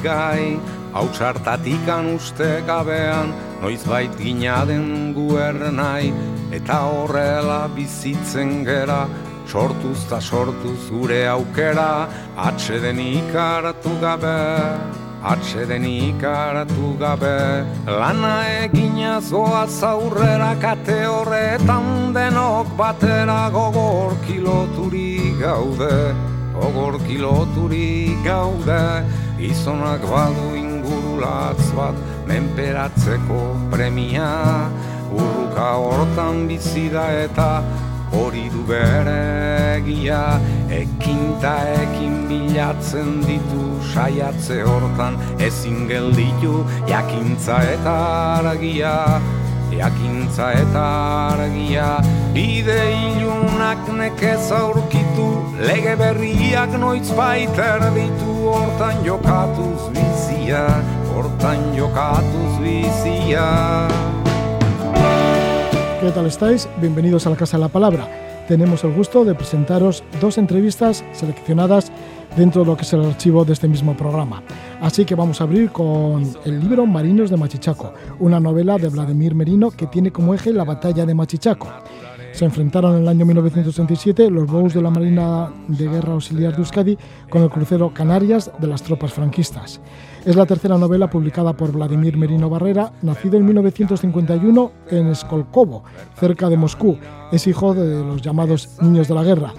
bizigai, hau txartatikan uste gabean, noiz bait gina den guernai, eta horrela bizitzen gera, sortuz ta sortuz gure aukera, atxeden ikaratu gabe, atxeden ikaratu gabe. Lana egina zoa zaurrera kate horretan denok batera gogor kiloturi gaude, gogor kiloturi gaude, izonak badu ingurulatz bat, menperatzeko premia, urruka hortan bizida eta hori du bere egia ekinta ekin bilatzen ditu saiatze hortan ezin gelditu jakintza eta argia jakintza eta argia bide ilunak nekez aurkitu lege berriak noiz baiter ditu hortan jokatuz bizia hortan jokatuz bizia ¿Qué tal estáis? Bienvenidos a la Casa de la Palabra. Tenemos el gusto de presentaros dos entrevistas seleccionadas dentro de lo que es el archivo de este mismo programa. Así que vamos a abrir con el libro Marinos de Machichaco, una novela de Vladimir Merino que tiene como eje la batalla de Machichaco. Se enfrentaron en el año 1967 los Bows de la Marina de Guerra Auxiliar de Euskadi con el crucero Canarias de las tropas franquistas. Es la tercera novela publicada por Vladimir Merino Barrera, nacido en 1951 en Skolkovo, cerca de Moscú. Es hijo de los llamados niños de la guerra.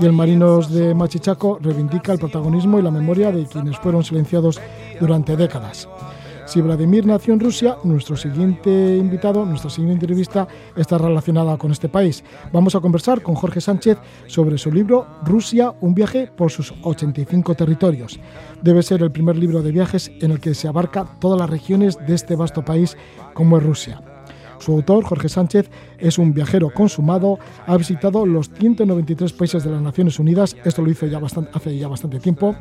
Y el Marinos de Machichaco reivindica el protagonismo y la memoria de quienes fueron silenciados durante décadas. Si Vladimir nació en Rusia, nuestro siguiente invitado, nuestra siguiente entrevista está relacionada con este país. Vamos a conversar con Jorge Sánchez sobre su libro Rusia, un viaje por sus 85 territorios. Debe ser el primer libro de viajes en el que se abarca todas las regiones de este vasto país como es Rusia. Su autor, Jorge Sánchez, es un viajero consumado, ha visitado los 193 países de las Naciones Unidas, esto lo hizo ya bastante, hace ya bastante tiempo,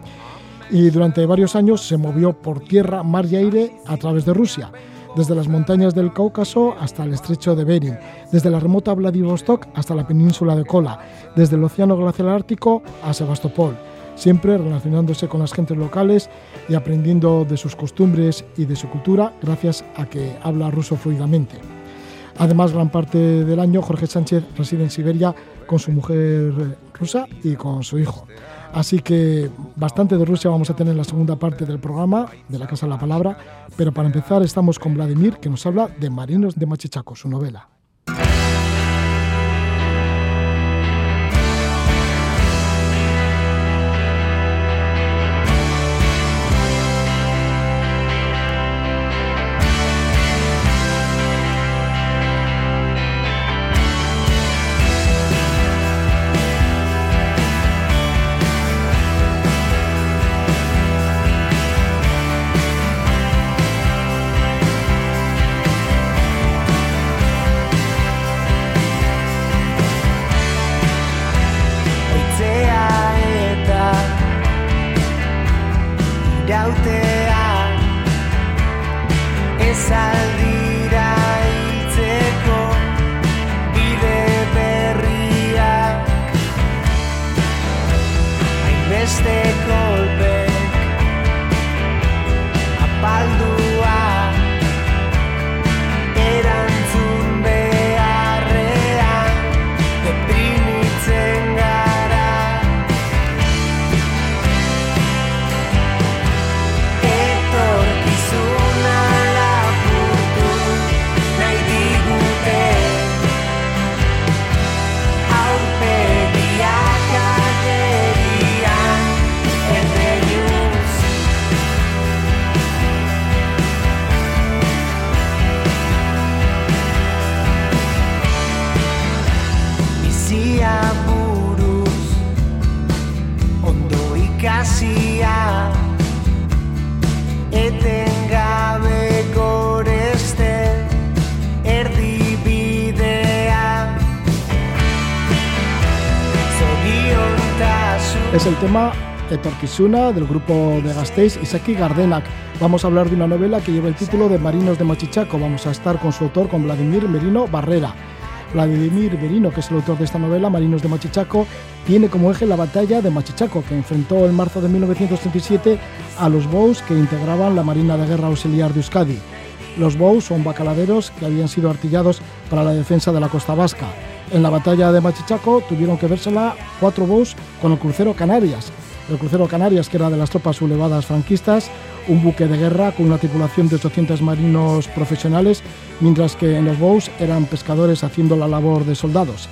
y durante varios años se movió por tierra, mar y aire a través de Rusia, desde las montañas del Cáucaso hasta el estrecho de Bering, desde la remota Vladivostok hasta la península de Kola, desde el océano glacial ártico a Sebastopol, siempre relacionándose con las gentes locales y aprendiendo de sus costumbres y de su cultura gracias a que habla ruso fluidamente. Además, gran parte del año Jorge Sánchez reside en Siberia con su mujer rusa y con su hijo. Así que bastante de Rusia vamos a tener en la segunda parte del programa de la Casa de la Palabra, pero para empezar estamos con Vladimir que nos habla de Marinos de Machichaco, su novela. Etorquisuna del grupo de Gasteiz, Isaki Gardenak. Vamos a hablar de una novela que lleva el título de Marinos de Machichaco. Vamos a estar con su autor, con Vladimir Merino Barrera. Vladimir Berino, que es el autor de esta novela, Marinos de Machichaco, tiene como eje la batalla de Machichaco, que enfrentó en marzo de 1937 a los Bous que integraban la Marina de Guerra Auxiliar de Euskadi. Los Bous son bacaladeros que habían sido artillados para la defensa de la costa vasca. En la batalla de Machichaco tuvieron que vérsela cuatro Bous con el crucero Canarias. El crucero Canarias, que era de las tropas sublevadas franquistas, un buque de guerra con una tripulación de 800 marinos profesionales, mientras que en los Bous eran pescadores haciendo la labor de soldados.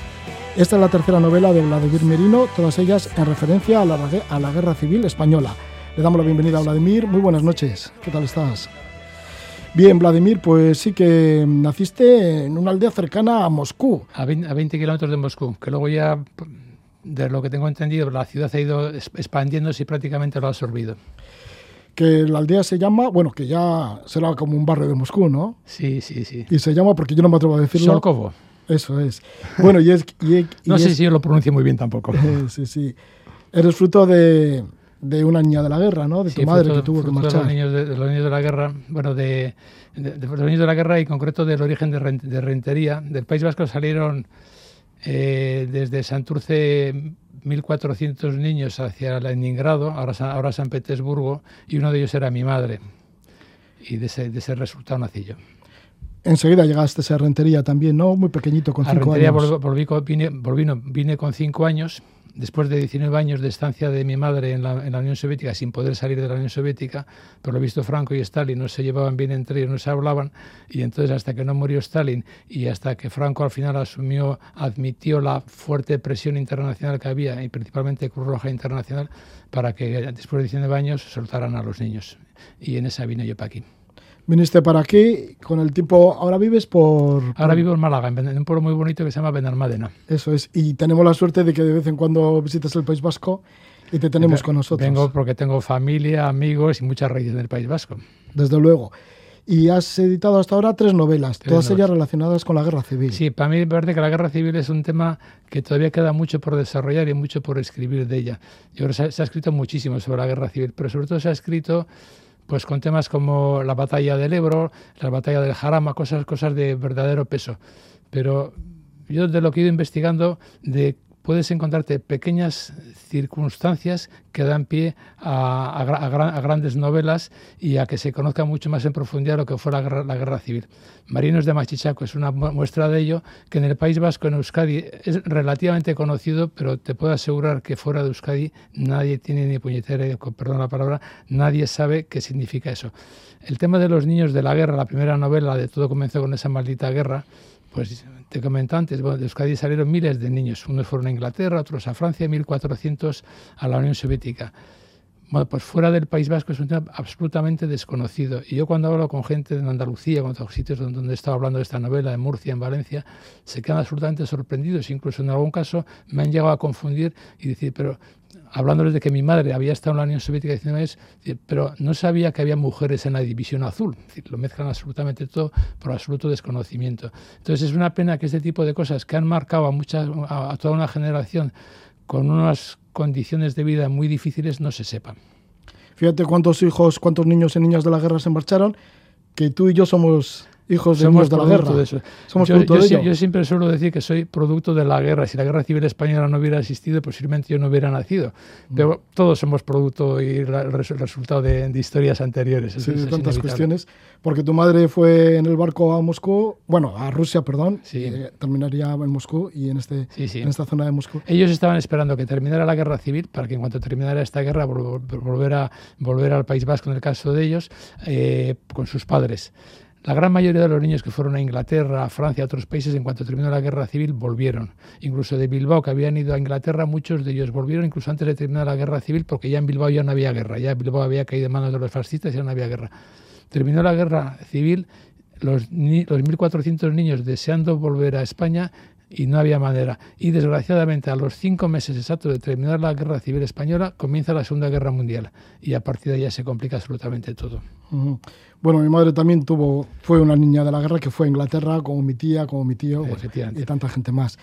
Esta es la tercera novela de Vladimir Merino, todas ellas en referencia a la, a la Guerra Civil Española. Le damos la bienvenida a Vladimir. Muy buenas noches. ¿Qué tal estás? Bien, Vladimir, pues sí que naciste en una aldea cercana a Moscú. A 20, kilómetros de Moscú, que luego ya, de lo que tengo entendido, la ciudad ha ido expandiéndose y prácticamente lo ha absorbido. Que la aldea se llama, bueno, que ya será como un barrio de Moscú, ¿no? Sí, sí, sí. Y se llama, porque yo no me atrevo a decirlo. Solkovo. Eso es. Bueno, y es... no sé si yo lo pronuncio muy bien tampoco. sí, sí. Eres fruto de, de una niña de la guerra, ¿no? De tu madre que tuvo que marchar. De los, niños de, los niños de la guerra, bueno, de, los niños de la guerra y en concreto del origen de, Rentería. Del País Vasco salieron eh, desde Santurce 1.400 niños hacia Leningrado, ahora, ahora San Petersburgo, y uno de ellos era mi madre. Y de ese, de ese resultado nací yo. Enseguida llegaste a Rentería también, ¿no? Muy pequeñito, con cinco Rentería años. Volví, vine, volví, vine con cinco años después de 19 años de estancia de mi madre en la, Unión Soviética, sin poder salir de la Unión Soviética, por lo visto Franco y Stalin no se llevaban bien entre ellos, no se hablaban, y entonces hasta que no murió Stalin y hasta que Franco al final asumió, admitió la fuerte presión internacional que había, y principalmente Cruz Roja Internacional, para que después de 19 años soltaran a los niños. Y en esa vine yo para aquí. Viniste para aquí con el tiempo. Ahora vives por. Ahora vivo en Málaga, en un pueblo muy bonito que se llama Benalmádena. Eso es. Y tenemos la suerte de que de vez en cuando visitas el País Vasco y te tenemos con nosotros. Vengo porque tengo familia, amigos y muchas raíces del País Vasco. Desde luego. Y has editado hasta ahora tres novelas, todas ellas relacionadas con la guerra civil. Sí, para mí me parece que la guerra civil es un tema que todavía queda mucho por desarrollar y mucho por escribir de ella. Yo creo que se ha escrito muchísimo sobre la guerra civil, pero sobre todo se ha escrito pues con temas como la batalla del Ebro, la batalla del Jarama, cosas, cosas de verdadero peso. Pero yo de lo que he ido investigando, de puedes encontrarte pequeñas circunstancias que dan pie a, grandes novelas y a que se conozca mucho más en profundidad lo que fue la guerra, civil. Marinos de Machichaco es una muestra de ello, que en el País Vasco, en Euskadi, es relativamente conocido, pero te puedo asegurar que fuera de Euskadi nadie tiene ni puñetera, perdón la palabra, nadie sabe qué significa eso. El tema de los niños de la guerra, la primera novela de Todo comenzó con esa maldita guerra, pues te comento antes, de Euskadi salieron miles de niños, unos fueron a Inglaterra, otros a Francia, 1.400 a la Unión Soviética. Bueno, pues fuera del País Vasco es un tema absolutamente desconocido. Y yo cuando hablo con gente de Andalucía, con otros sitios donde he estado hablando de esta novela, en Murcia, en Valencia, se quedan absolutamente sorprendidos. Incluso en algún caso me han llegado a confundir y decir, pero hablándoles de que mi madre había estado en la Unión Soviética 19 años, pero no sabía que había mujeres en la División Azul. lo mezclan absolutamente todo por absoluto desconocimiento. Entonces es una pena que este tipo de cosas que han marcado a, muchas, a toda una generación con unas condiciones de vida muy difíciles no se sepan. Fíjate cuántos hijos, cuántos niños y niñas de la guerra se marcharon, que tú y yo somos hijos de Somos de la guerra. De Somos yo, yo, siempre suelo decir que soy producto de la guerra. Si la guerra civil española no hubiera existido, posiblemente yo no hubiera nacido. Mm. Pero todos somos producto y el resultado de, historias anteriores. Sí, de tantas cuestiones. Porque tu madre fue en el barco a Moscú, bueno, a Rusia, perdón, sí. Eh, terminaría en Moscú y en, este, en esta zona de Moscú. Ellos estaban esperando que terminara la guerra civil para que en cuanto terminara esta guerra volver, a, volver al País Vasco, en el caso de ellos, eh, con sus padres. La gran mayoría de los niños que fueron a Inglaterra, a Francia, a otros países, en cuanto terminó la guerra civil, volvieron. Incluso de Bilbao, que habían ido a Inglaterra, muchos de ellos volvieron, incluso antes de terminar la guerra civil, porque ya en Bilbao ya no había guerra, ya Bilbao había caído en manos de los fascistas y ya no había guerra. Terminó la guerra civil, los, los 1.400 niños deseando volver a España y no había manera. Y desgraciadamente, a los cinco meses exactos de terminar la guerra civil española, comienza la Segunda Guerra Mundial y a partir de ahí ya se complica absolutamente todo. Bueno, mi madre también tuvo, fue una niña de la guerra que fue a Inglaterra, como mi tía, como mi tío y tanta gente más.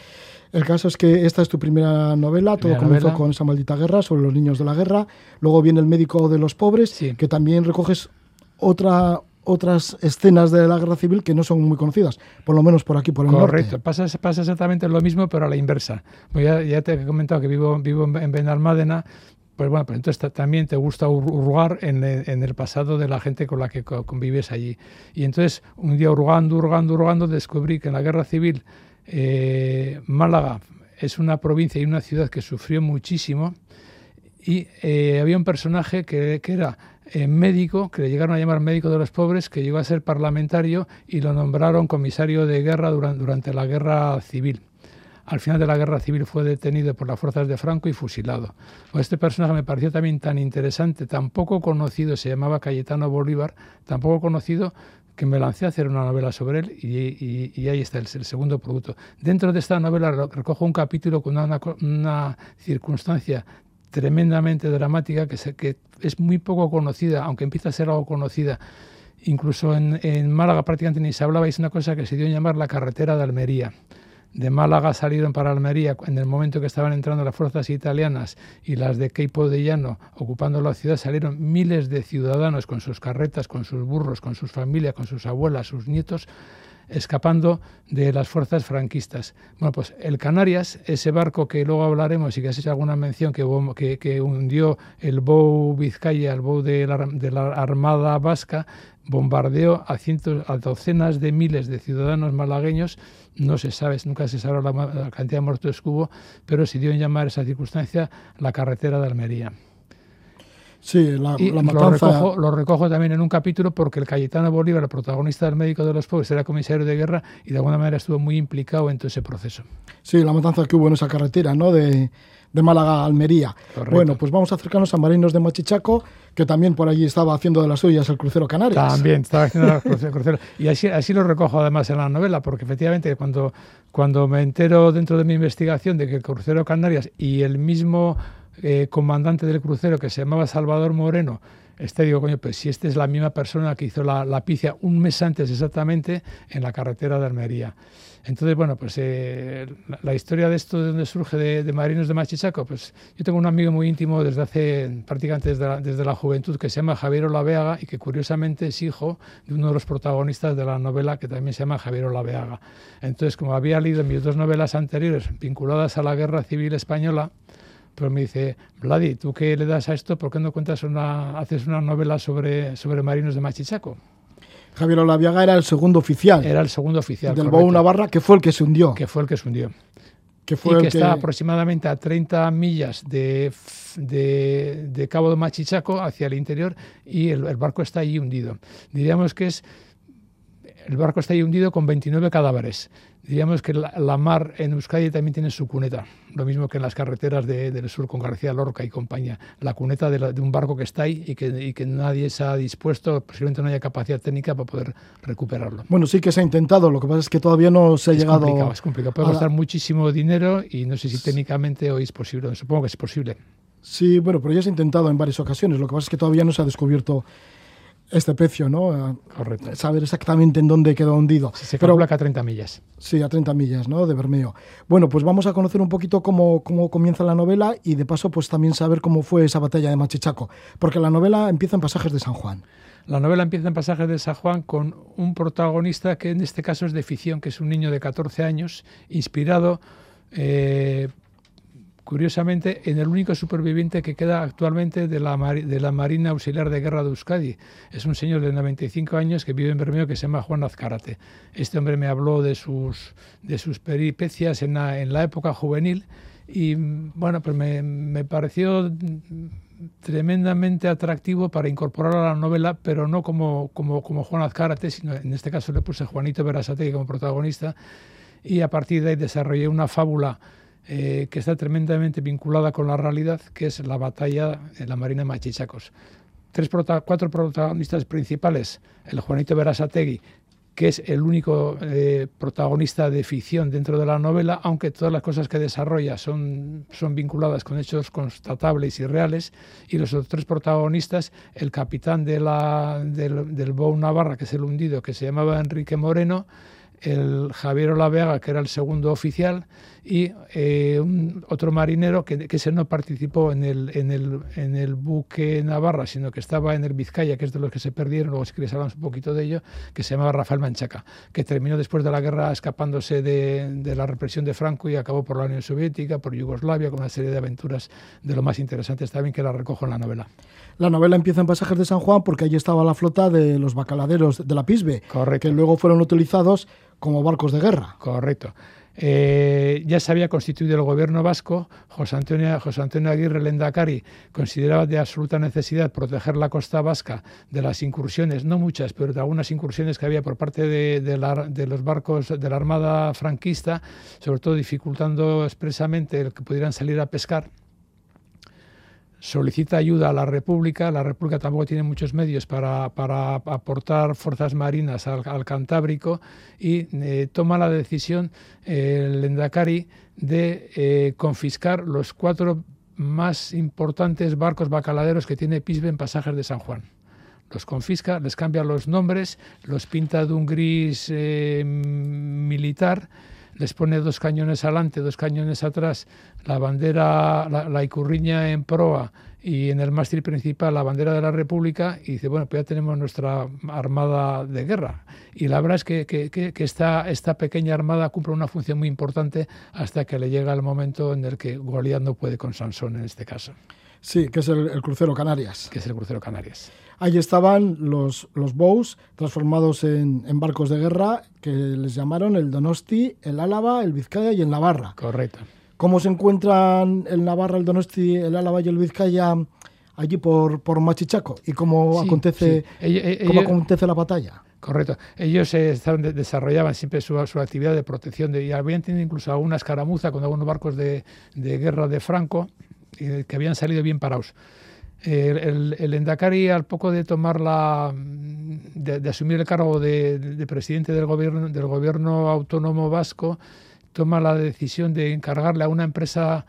El caso es que esta es tu primera novela, todo comenzó con esa maldita guerra sobre los niños de la guerra. Luego viene El médico de los pobres, que también recoges otra otras escenas de la guerra civil que no son muy conocidas, por lo menos por aquí, por el norte. Correcto, pasa, pasa exactamente lo mismo, pero a la inversa. Pues ya, te he comentado que vivo, vivo en Benalmádena, pues bueno, pero entonces también te gusta hurgar en, en, el pasado de la gente con la que convives allí. Y entonces, un día hurgando, hurgando, hurgando, descubrí que en la guerra civil eh, Málaga es una provincia y una ciudad que sufrió muchísimo y eh, había un personaje que, que era eh, médico, que le llegaron a llamar médico de los pobres, que llegó a ser parlamentario y lo nombraron comisario de guerra durante, la guerra civil. Al final de la guerra civil fue detenido por las fuerzas de Franco y fusilado. Pues este personaje me pareció también tan interesante, tan poco conocido, se llamaba Cayetano Bolívar, tan poco conocido que me lancé a hacer una novela sobre él y, ahí está el, segundo producto. Dentro de esta novela recojo un capítulo con una, circunstancia tremendamente dramática que, es muy poco conocida, aunque empieza a ser algo conocida. Incluso en, Málaga prácticamente ni se hablaba, es una cosa que se dio a llamar la carretera de Almería de Málaga salieron para Almería en el momento que estaban entrando las fuerzas italianas y las de Queipo de Llano ocupando la ciudad, salieron miles de ciudadanos con sus carretas, con sus burros, con sus familias, con sus abuelas, sus nietos, escapando de las fuerzas franquistas. Bueno, pues el Canarias, ese barco que luego hablaremos y que has hecho alguna mención, que, que, hundió el Bou Vizcaya, el Bou de la, de la Armada Vasca, bombardeó a, cientos, a docenas de miles de ciudadanos malagueños no se sabe, nunca se sabe la, cantidad de muertos que hubo, pero se dio en llamar esa circunstancia la carretera de Almería. Sí, la, matanza... lo, recojo, también en un capítulo porque el Cayetano Bolívar, el protagonista del médico de los pobres, era comisario de guerra y de alguna manera estuvo muy implicado en todo ese proceso. Sí, la matanza que hubo en esa carretera, ¿no? De, de Málaga a Almería. Bueno, pues vamos a acercarnos a Marinos de Machichaco, que también por allí estaba haciendo de las suyas el crucero Canarias. También estaba haciendo el crucero. Y así, así lo recojo además en la novela, porque efectivamente cuando, cuando me entero dentro de mi investigación de que el crucero Canarias y el mismo eh, comandante del crucero, que se llamaba Salvador Moreno, este digo, coño, pues si esta es la misma persona que hizo la, la picia un mes antes exactamente en la carretera de Almería. Entonces, bueno, pues eh, la, historia de esto, de dónde surge de, Marinos de Machichaco, pues yo tengo un amigo muy íntimo desde hace prácticamente desde la, desde la juventud que se llama Javier Olaveaga y que curiosamente es hijo de uno de los protagonistas de la novela que también se llama Javier Olaveaga. Entonces, como había leído mis dos novelas anteriores vinculadas a la Guerra Civil Española, pues me dice, Vladi, ¿tú qué le das a esto? ¿Por qué no cuentas una, haces una novela sobre, sobre marinos de Machichaco? Javier Olaviaga era el segundo oficial. Era el segundo oficial. Del Bou Navarra, que fue el que se hundió. Que fue el que se hundió. Que fue y que, está aproximadamente a 30 millas de, de, Cabo de Machichaco hacia el interior y el, el barco está allí hundido. Diríamos que es el barco está ahí hundido con 29 cadáveres. Diríamos que la, mar en Euskadi también tiene su cuneta, lo mismo que en las carreteras del sur con García Lorca y compañía. La cuneta de, un barco que está ahí y que, nadie se ha dispuesto, posiblemente no haya capacidad técnica para poder recuperarlo. Bueno, sí que se ha intentado, lo que pasa es que todavía no se ha llegado. Complicado, es complicado, puede costar muchísimo dinero y no sé si técnicamente hoy es posible, supongo que es posible. Sí, bueno, pero ya se ha intentado en varias ocasiones, lo que pasa es que todavía no se ha descubierto este precio, ¿no? Correcto. Saber exactamente en dónde quedó hundido. se Pero, calcula que a 30 millas. Sí, a 30 millas, ¿no? De Bermeo. Bueno, pues vamos a conocer un poquito cómo, cómo comienza la novela y de paso pues también saber cómo fue esa batalla de Machichaco, porque la novela empieza en pasajes de San Juan. La novela empieza en pasajes de San Juan con un protagonista que en este caso es de ficción, que es un niño de 14 años, inspirado eh, curiosamente, en el único superviviente que queda actualmente de la, Marina Auxiliar de Guerra de Euskadi. Es un señor de 95 años que vive en Bermeo que se llama Juan Azcárate. Este hombre me habló de sus, de sus peripecias en la, en la época juvenil y bueno, pues me, me pareció tremendamente atractivo para incorporar a la novela, pero no como, como, como Juan Azcárate, sino en este caso le puse Juanito Berasate como protagonista y a partir de ahí desarrollé una fábula eh, que está tremendamente vinculada con la realidad, que es la batalla en la Marina de Machichacos. Tres cuatro protagonistas principales, el Juanito Berasategui, que es el único eh, protagonista de ficción dentro de la novela, aunque todas las cosas que desarrolla son, son vinculadas con hechos constatables y reales, y los otros tres protagonistas, el capitán del, del Bou Navarra, que es el hundido, que se llamaba Enrique Moreno, el Javier Olaveaga, que era el segundo oficial, y eh, un, otro marinero que, que ese no participó en el, en, el, en el buque Navarra, sino que estaba en el Vizcaya, que es de los que se perdieron, luego si queréis hablamos un poquito de ello, que se llamaba Rafael Manchaca, que terminó después de la guerra escapándose de, de la represión de Franco y acabó por la Unión Soviética, por Yugoslavia, con una serie de aventuras de lo más interesantes también que la recojo en la novela. La novela empieza en Pasajes de San Juan porque allí estaba la flota de los bacaladeros de la Pisbe, Correcto. que luego fueron utilizados como barcos de guerra. Correcto. Eh, ya se había constituido el gobierno vasco, José Antonio, José Antonio Aguirre Lendakari consideraba de absoluta necesidad proteger la costa vasca de las incursiones, no muchas, pero de algunas incursiones que había por parte de, de, la, de los barcos de la Armada franquista, sobre todo dificultando expresamente el que pudieran salir a pescar solicita ayuda a la República. La República tampoco tiene muchos medios para, para aportar fuerzas marinas al, Cantábrico y eh, toma la decisión eh, el Endacari de eh, confiscar los cuatro más importantes barcos bacaladeros que tiene Pisbe en pasajes de San Juan. Los confisca, les cambia los nombres, los pinta de un gris militar les pone dos cañones adelante, dos cañones atrás, la bandera, la, icurriña en proa y en el mástil principal la bandera de la República y dice, bueno, pues ya tenemos nuestra armada de guerra. Y la verdad es que, que, que esta, esta, pequeña armada cumple una función muy importante hasta que le llega el momento en el que Goliat no puede con Sansón en este caso. Sí, que es el, el crucero Canarias. Que es el crucero Canarias. Ahí estaban los, los bows transformados en, en, barcos de guerra que les llamaron el Donosti, el Álava, el Vizcaya y el Navarra. Correcto. ¿Cómo se encuentran el Navarra, el Donosti, el Álava y el Vizcaya allí por, por Machichaco? ¿Y cómo, sí, acontece, sí. Ello, cómo ello, acontece la batalla? Correcto. Ellos eh, estaban, desarrollaban siempre su, su, actividad de protección de, y habían tenido incluso alguna escaramuza con algunos barcos de, de guerra de Franco eh, que habían salido bien parados. El, el, Endacari, al poco de tomar la. de, asumir el cargo de, de, presidente del gobierno, del gobierno autónomo vasco, toma la decisión de encargarle a una empresa,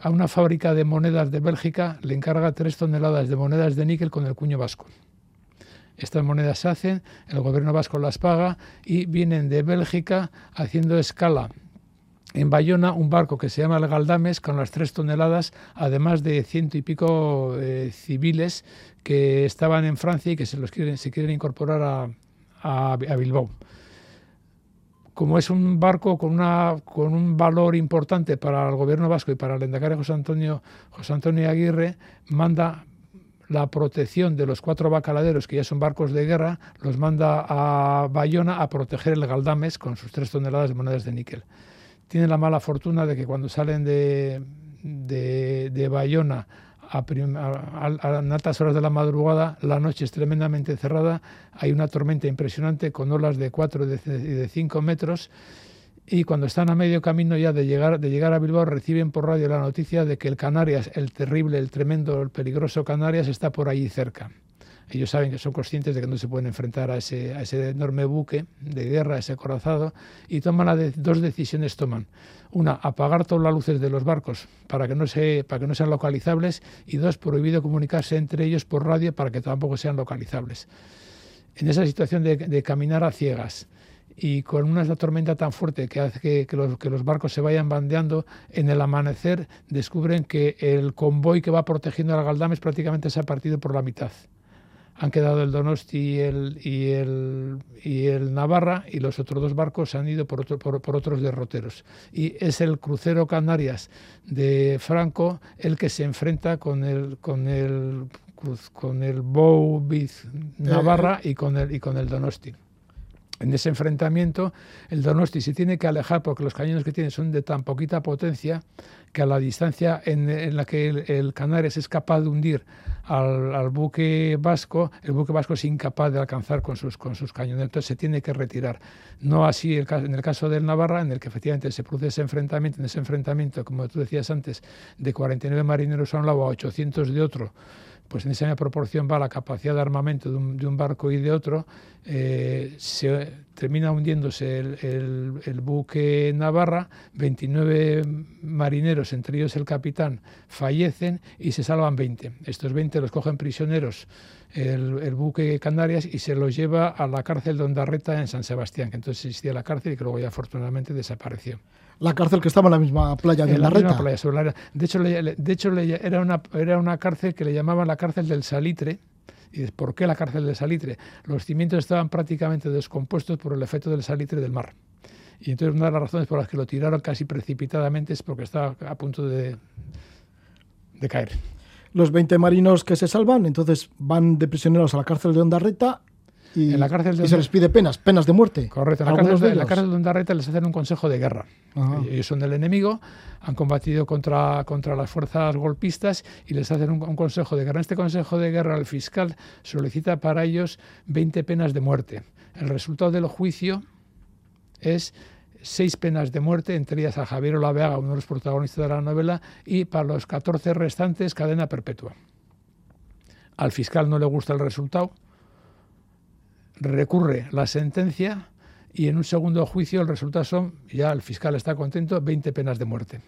a una fábrica de monedas de Bélgica, le encarga tres toneladas de monedas de níquel con el cuño vasco. Estas monedas se hacen, el gobierno vasco las paga y vienen de Bélgica haciendo escala en Bayona un barco que se llama el Galdames con las tres toneladas, además de ciento y pico eh, civiles que estaban en Francia y que se los quieren, se quieren incorporar a, a, a Bilbao. Como es un barco con, una, con un valor importante para el gobierno vasco y para el endacario José Antonio, José Antonio Aguirre, manda la protección de los cuatro bacaladeros, que ya son barcos de guerra, los manda a Bayona a proteger el Galdames con sus tres toneladas de monedas de níquel tienen la mala fortuna de que cuando salen de, de, de Bayona a, prim, altas horas de la madrugada, la noche es tremendamente cerrada, hay una tormenta impresionante con olas de 4 y de 5 metros y cuando están a medio camino ya de llegar, de llegar a Bilbao reciben por radio la noticia de que el Canarias, el terrible, el tremendo, el peligroso Canarias está por allí cerca. Ellos saben que son conscientes de que no se pueden enfrentar a ese, a ese enorme buque de guerra, a ese corazado, y toman la de, dos decisiones toman. Una, apagar todas las luces de los barcos para que, no se, para que no sean localizables, y dos, prohibido comunicarse entre ellos por radio para que tampoco sean localizables. En esa situación de, de caminar a ciegas, y con una tormenta tan fuerte que hace que, que, los, que, los, barcos se vayan bandeando, en el amanecer descubren que el convoy que va protegiendo a Galdames prácticamente se ha partido por la mitad han quedado el Donosti y el, y el, y el Navarra y los otros dos barcos han ido por, otro, por, por, otros derroteros. Y es el crucero Canarias de Franco el que se enfrenta con el, con el, con el Bow Navarra y con el, y con el Donosti. En ese enfrentamiento, el Donosti se tiene que alejar porque los cañones que tiene son de tan poquita potencia que a la distancia en, la que el, el, es capaz de hundir al, buque vasco, el buque vasco es incapaz de alcanzar con sus, con sus cañones, entonces se tiene que retirar. No así en el caso del Navarra, en el que efectivamente se produce ese enfrentamiento, en ese enfrentamiento, como tú decías antes, de 49 marineros a un lado a 800 de otro, pues en esa misma proporción va la capacidad de armamento de un, barco y de otro, eh, se termina hundiéndose el, buque Navarra, 29 marineros, entre ellos el capitán, fallecen y se salvan 20. Estos 20 los cogen prisioneros el, buque Canarias y se lo lleva a la cárcel de Ondarreta en San Sebastián, que entonces existía la cárcel y que luego ya afortunadamente desapareció. La cárcel que estaba en la misma playa de Ondarreta. de hecho, de hecho era, una, era una cárcel que le llamaban la cárcel del Salitre, ¿Y por qué la cárcel del salitre? Los cimientos estaban prácticamente descompuestos por el efecto del salitre del mar. Y entonces una de las razones por las que lo tiraron casi precipitadamente es porque estaba a punto de, de caer. Los 20 marinos que se salvan, entonces van de prisioneros a la cárcel de Ondarreta y, en la cárcel se les pide penas, penas de muerte. Correcto, en la, cárcel de, la cárcel de Ondarreta les hacen un consejo de guerra. Ellos son del enemigo, han combatido contra, contra las fuerzas golpistas y les hacen un, consejo de guerra. En este consejo de guerra el fiscal solicita para ellos 20 penas de muerte. El resultado del juicio es seis penas de muerte, entre ellas a Javier Olaveaga, uno de los protagonistas de la novela, y para los 14 restantes cadena perpetua. Al fiscal no le gusta el resultado, recurre la sentencia y en un segundo juicio el resultado son, ya el fiscal está contento, 20 penas de muerte.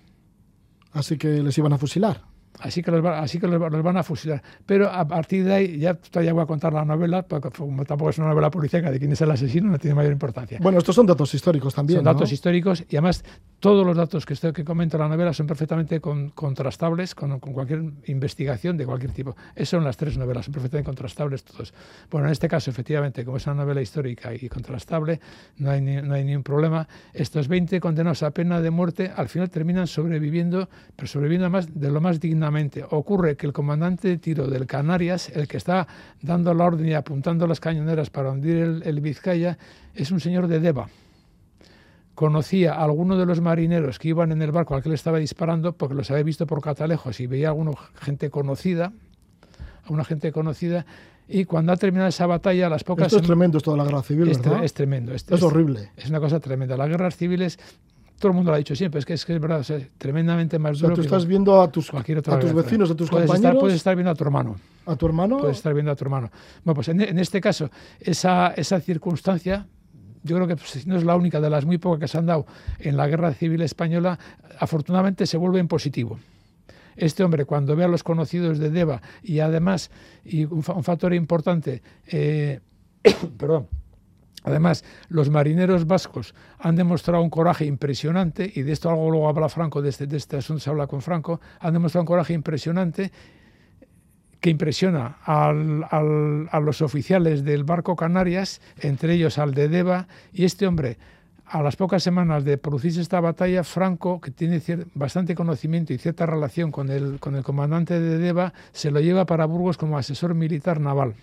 Así que les iban a fusilar. Así que, los, así que los, van a fusilar. Pero a partir de ahí, ya todavía voy a contar la novela, porque como tampoco es una novela policíaca de quién es el asesino, no tiene mayor importancia. Bueno, estos son datos históricos también. Son datos históricos y además todos los datos que, estoy, que comento en la novela son perfectamente contrastables con, cualquier investigación de cualquier tipo. Esas son las tres novelas, son perfectamente contrastables todos. Bueno, en este caso, efectivamente, como es una novela histórica y contrastable, no hay, ni, no ningún problema. Estos 20 condenados a pena de muerte al final terminan sobreviviendo, pero sobreviviendo además de lo más digno ocurre que el comandante de tiro del Canarias, el que está dando la orden y apuntando las cañoneras para hundir el, Vizcaya, es un señor de Deva. Conocía a alguno de los marineros que iban en el barco al que le estaba disparando porque los había visto por catalejos y veía a alguna gente conocida, a una gente conocida, y cuando ha terminado esa batalla, las pocas... Esto es tremendo, esto de la guerra civil, es, es tremendo. Es, es, horrible. Es una cosa tremenda. Las guerras civiles todo el mundo lo ha dicho siempre, es que es, que es verdad, tremendamente más duro. O sea, tú estás viendo a tus, a tus vecinos, a tus compañeros. puedes estar viendo a tu hermano. ¿A tu hermano? Puedes estar viendo a tu hermano. Bueno, pues en, este caso, esa, esa circunstancia, yo creo que pues, no es la única de las muy pocas que se han dado en la guerra civil española, afortunadamente se vuelve en positivo. Este hombre, cuando ve a los conocidos de Deva y además, y un, factor importante, eh, perdón, Además, los marineros vascos han demostrado un coraje impresionante, y de esto algo luego habla Franco, de este, de este asunto se habla con Franco, han demostrado un coraje impresionante que impresiona a los oficiales del barco Canarias, entre ellos al de Deva, y este hombre, a las pocas semanas de producirse esta batalla, Franco, que tiene bastante conocimiento y cierta relación con el, con el comandante de Deva, se lo lleva para Burgos como asesor militar naval.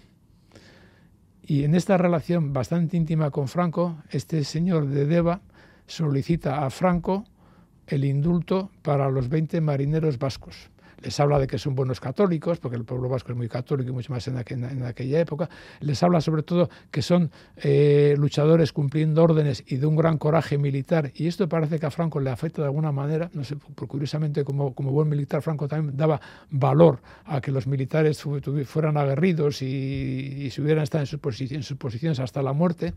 Y en esta relación bastante íntima con Franco, este señor de Deva solicita a Franco el indulto para los 20 marineros vascos les habla de que son buenos católicos, porque el pueblo vasco es muy católico y mucho más en, aquella época, les habla sobre todo que son eh, luchadores cumpliendo órdenes y de un gran coraje militar, y esto parece que a Franco le afecta de alguna manera, no sé, curiosamente como, como buen militar Franco también daba valor a que los militares fueran aguerridos y, y se hubieran estado en sus posiciones hasta la muerte.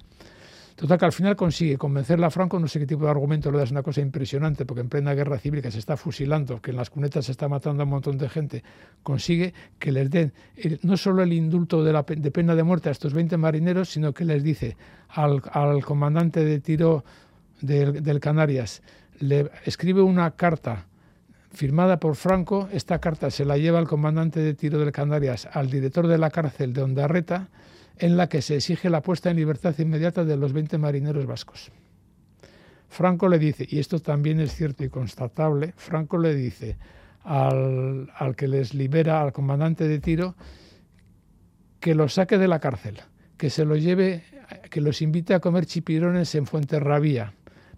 Total que al final consigue convencerla a Franco, no sé qué tipo de argumento le da, es una cosa impresionante, porque en plena guerra civil que se está fusilando, que en las cunetas se está matando a un montón de gente, consigue que les den no solo el indulto de, la, de pena de muerte a estos 20 marineros, sino que les dice al, comandante de tiro del, del Canarias, le escribe una carta firmada por Franco, esta carta se la lleva al comandante de tiro del Canarias, al director de la cárcel de Ondarreta, en la que se exige la puesta en libertad inmediata de los 20 marineros vascos. Franco le dice, y esto también es cierto y constatable, Franco le dice al, que les libera, al comandante de tiro, que los saque de la cárcel, que se los lleve, que los invite a comer chipirones en Fuenterrabía,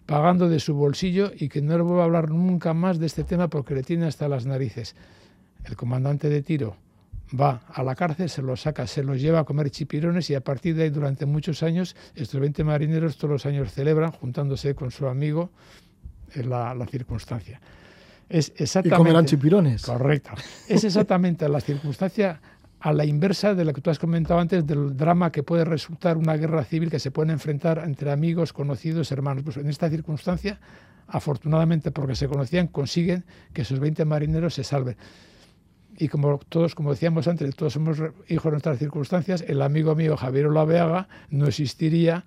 pagando de su bolsillo y que no le vuelva a hablar nunca más de este tema porque le tiene hasta las narices. El comandante de tiro va a la cárcel, se los saca, se los lleva a comer chipirones y a partir de ahí durante muchos años estos 20 marineros todos los años celebran juntándose con su amigo en la, circunstancia. Es exactamente, y comerán chipirones. Correcto. Es exactamente la circunstancia a la inversa de lo que tú has comentado antes del drama que puede resultar una guerra civil que se puede enfrentar entre amigos, conocidos, hermanos. Pues en esta circunstancia, afortunadamente porque se conocían, consiguen que esos 20 marineros se salven y como todos, como decíamos antes, todos somos hijos de nuestras circunstancias, el amigo mío Javier Olaveaga no existiría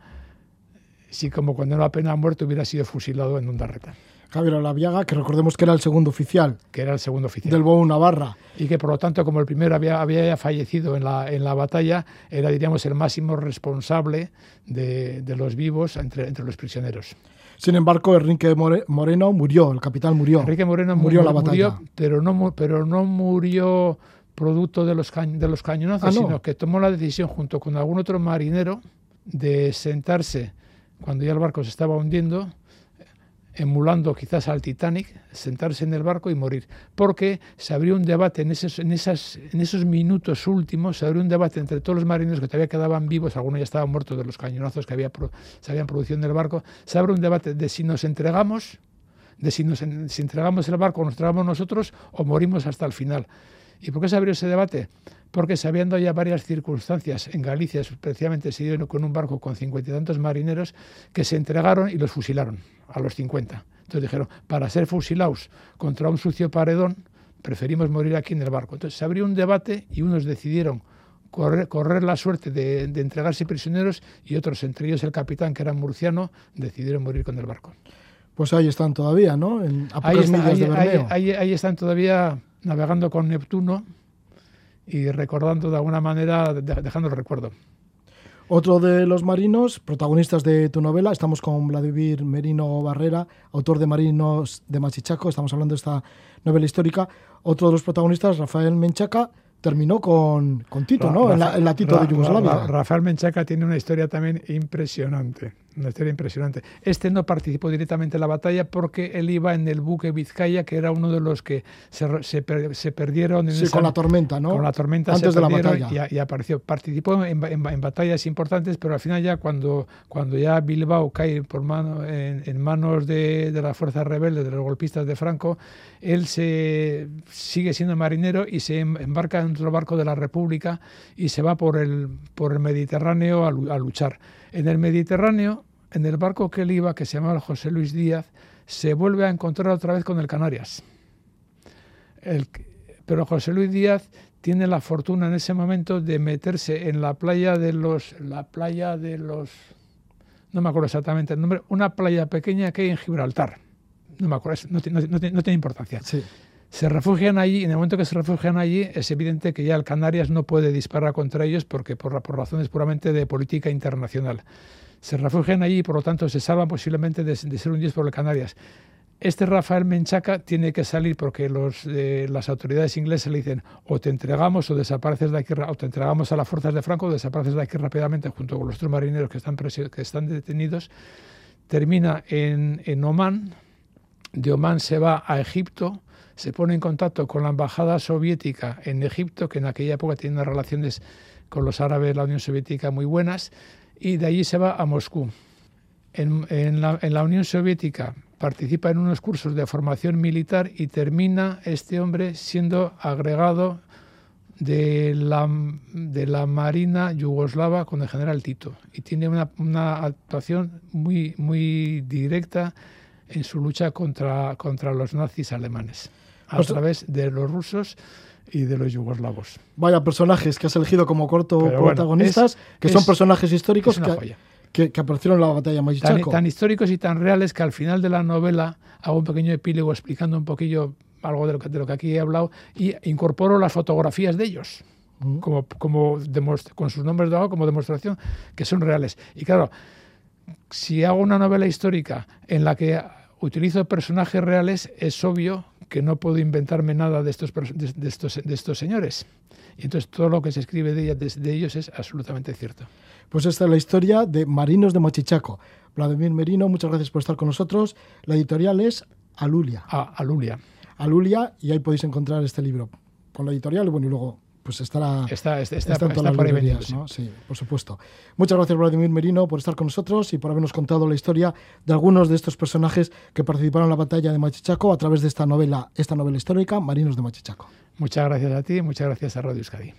si como cuando era pena muerto hubiera sido fusilado en Undarreta. Javier Olaviaga, que recordemos que era el segundo oficial. Que era el segundo oficial. Del Bow Navarra. Y que por lo tanto, como el primero había, había fallecido en la, en la batalla, era, diríamos, el máximo responsable de, de los vivos entre, entre los prisioneros. Sin embargo, Enrique Moreno murió, el capitán murió. Enrique Moreno murió, la batalla. pero, no, pero no murió producto de los, de los cañonazos, ah, sino que tomó la decisión junto con algún otro marinero de sentarse cuando ya el barco se estaba hundiendo emulando quizás al Titanic, sentarse en el barco y morir. Porque se abrió un debate en esos, en, esas, en esos minutos últimos, se abrió un debate entre todos los marineros que todavía quedaban vivos, algunos ya estaban muertos de los cañonazos que había, se habían producido en el barco, se abrió un debate de si nos entregamos, de si nos si entregamos el barco, nos entregamos nosotros o morimos hasta el final. ¿Y por qué se abrió ese debate? Porque sabiendo ya varias circunstancias en Galicia, especialmente se dio con un barco con cincuenta y tantos marineros que se entregaron y los fusilaron a los 50. Entonces dijeron, para ser fusilados contra un sucio paredón, preferimos morir aquí en el barco. Entonces se abrió un debate y unos decidieron correr, correr la suerte de, entregarse prisioneros y otros, entre ellos el capitán, que era murciano, decidieron morir con el barco. Pues ahí están todavía, ¿no? En, ahí, ahí, están todavía navegando con Neptuno y recordando de alguna manera, dejando el recuerdo. Otro de los marinos, protagonistas de tu novela, estamos con Vladimir Merino Barrera, autor de Marinos de Machichaco, estamos hablando de esta novela histórica. Otro de los protagonistas, Rafael Menchaca, terminó con, con Tito, ¿no? en, la, Tito de Yugoslavia. Rafael Menchaca tiene una historia también impresionante una historia impresionante. Este no participó directamente en la batalla porque él iba en el buque Vizcaya, que era uno de los que se, se, perdieron. En sí, con la tormenta, ¿no? Con la tormenta Antes de la batalla. Y, apareció. Participó en, en, batallas importantes, pero al final ya cuando, cuando ya Bilbao cae por mano, en, manos de, de las fuerzas rebeldes, de los golpistas de Franco, él se sigue siendo marinero y se em, embarca en otro barco de la República y se va por el, por el Mediterráneo a, a luchar. En el Mediterráneo en el barco que él iba, que se llamaba José Luis Díaz, se vuelve a encontrar otra vez con el Canarias. pero José Luis Díaz tiene la fortuna en ese momento de meterse en la playa de los, la playa de los, no me acuerdo exactamente el nombre, una playa pequeña que hay en Gibraltar. No me acuerdo, no, tiene importancia. Se refugian allí, y en el momento que se refugian allí, es evidente que ya el Canarias no puede disparar contra ellos porque por, por razones puramente de política internacional se refugian allí y por lo tanto se salvan posiblemente de, ser un 10 por el Canarias. Este Rafael Menchaca tiene que salir porque eh, las autoridades inglesas le dicen o te entregamos o desapareces de aquí, o te entregamos a las fuerzas de Franco o desapareces de aquí rápidamente junto con los tres marineros que están, que están detenidos. Termina en, en Omán, de Omán se va a Egipto, se pone en contacto con la embajada soviética en Egipto, que en aquella época tiene unas relaciones con los árabes de la Unión Soviética muy buenas, y de allí se va a Moscú. En, la, Unión Soviética participa en unos cursos de formación militar y termina este hombre siendo agregado de la, de la Marina yugoslava con el general Tito y tiene una, actuación muy, muy directa en su lucha contra, contra los nazis alemanes a pues través de los rusos y de los yugoslavos. Vaya personajes que has elegido como corto protagonistas, que son personajes históricos que, que, aparecieron en la batalla de tan, tan, históricos y tan reales que al final de la novela hago un pequeño epílogo explicando un poquillo algo de lo que, de lo que aquí he hablado y incorporo las fotografías de ellos. Como, como con sus nombres de como demostración que son reales. Y claro, si hago una novela histórica en la que utilizo personajes reales, es obvio que no puedo inventarme nada de estos, de, estos, de estos señores. Y entonces todo lo que se escribe de, de, ellos es absolutamente cierto. Pues esta es la historia de Marinos de Mochichaco. Vladimir Merino, muchas gracias por estar con nosotros. La editorial es Alulia. Ah, Alulia. Alulia, y ahí podéis encontrar este libro con la editorial bueno, y luego pues estará, está, está, está, en todas las librerías, ¿no? Sí, por supuesto. Muchas gracias, Vladimir Merino, por estar con nosotros y por habernos contado la historia de algunos de estos personajes que participaron en la batalla de Machichaco a través de esta novela, esta novela histórica, Marinos de Machichaco. Muchas gracias a ti, muchas gracias a Radio Euskadi.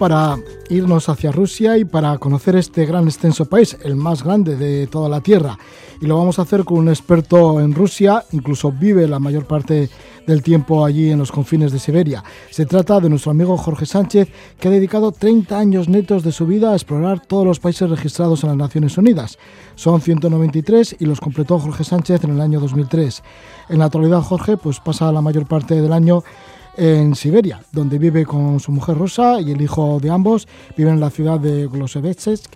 Para irnos hacia Rusia y para conocer este gran extenso país, el más grande de toda la Tierra. Y lo vamos a hacer con un experto en Rusia, incluso vive la mayor parte del tiempo allí en los confines de Siberia. Se trata de nuestro amigo Jorge Sánchez, que ha dedicado 30 años netos de su vida a explorar todos los países registrados en las Naciones Unidas. Son 193 y los completó Jorge Sánchez en el año 2003. En la actualidad Jorge pues pasa la mayor parte del año en Siberia, donde vive con su mujer Rosa y el hijo de ambos. Viven en la ciudad de Glosevetsk.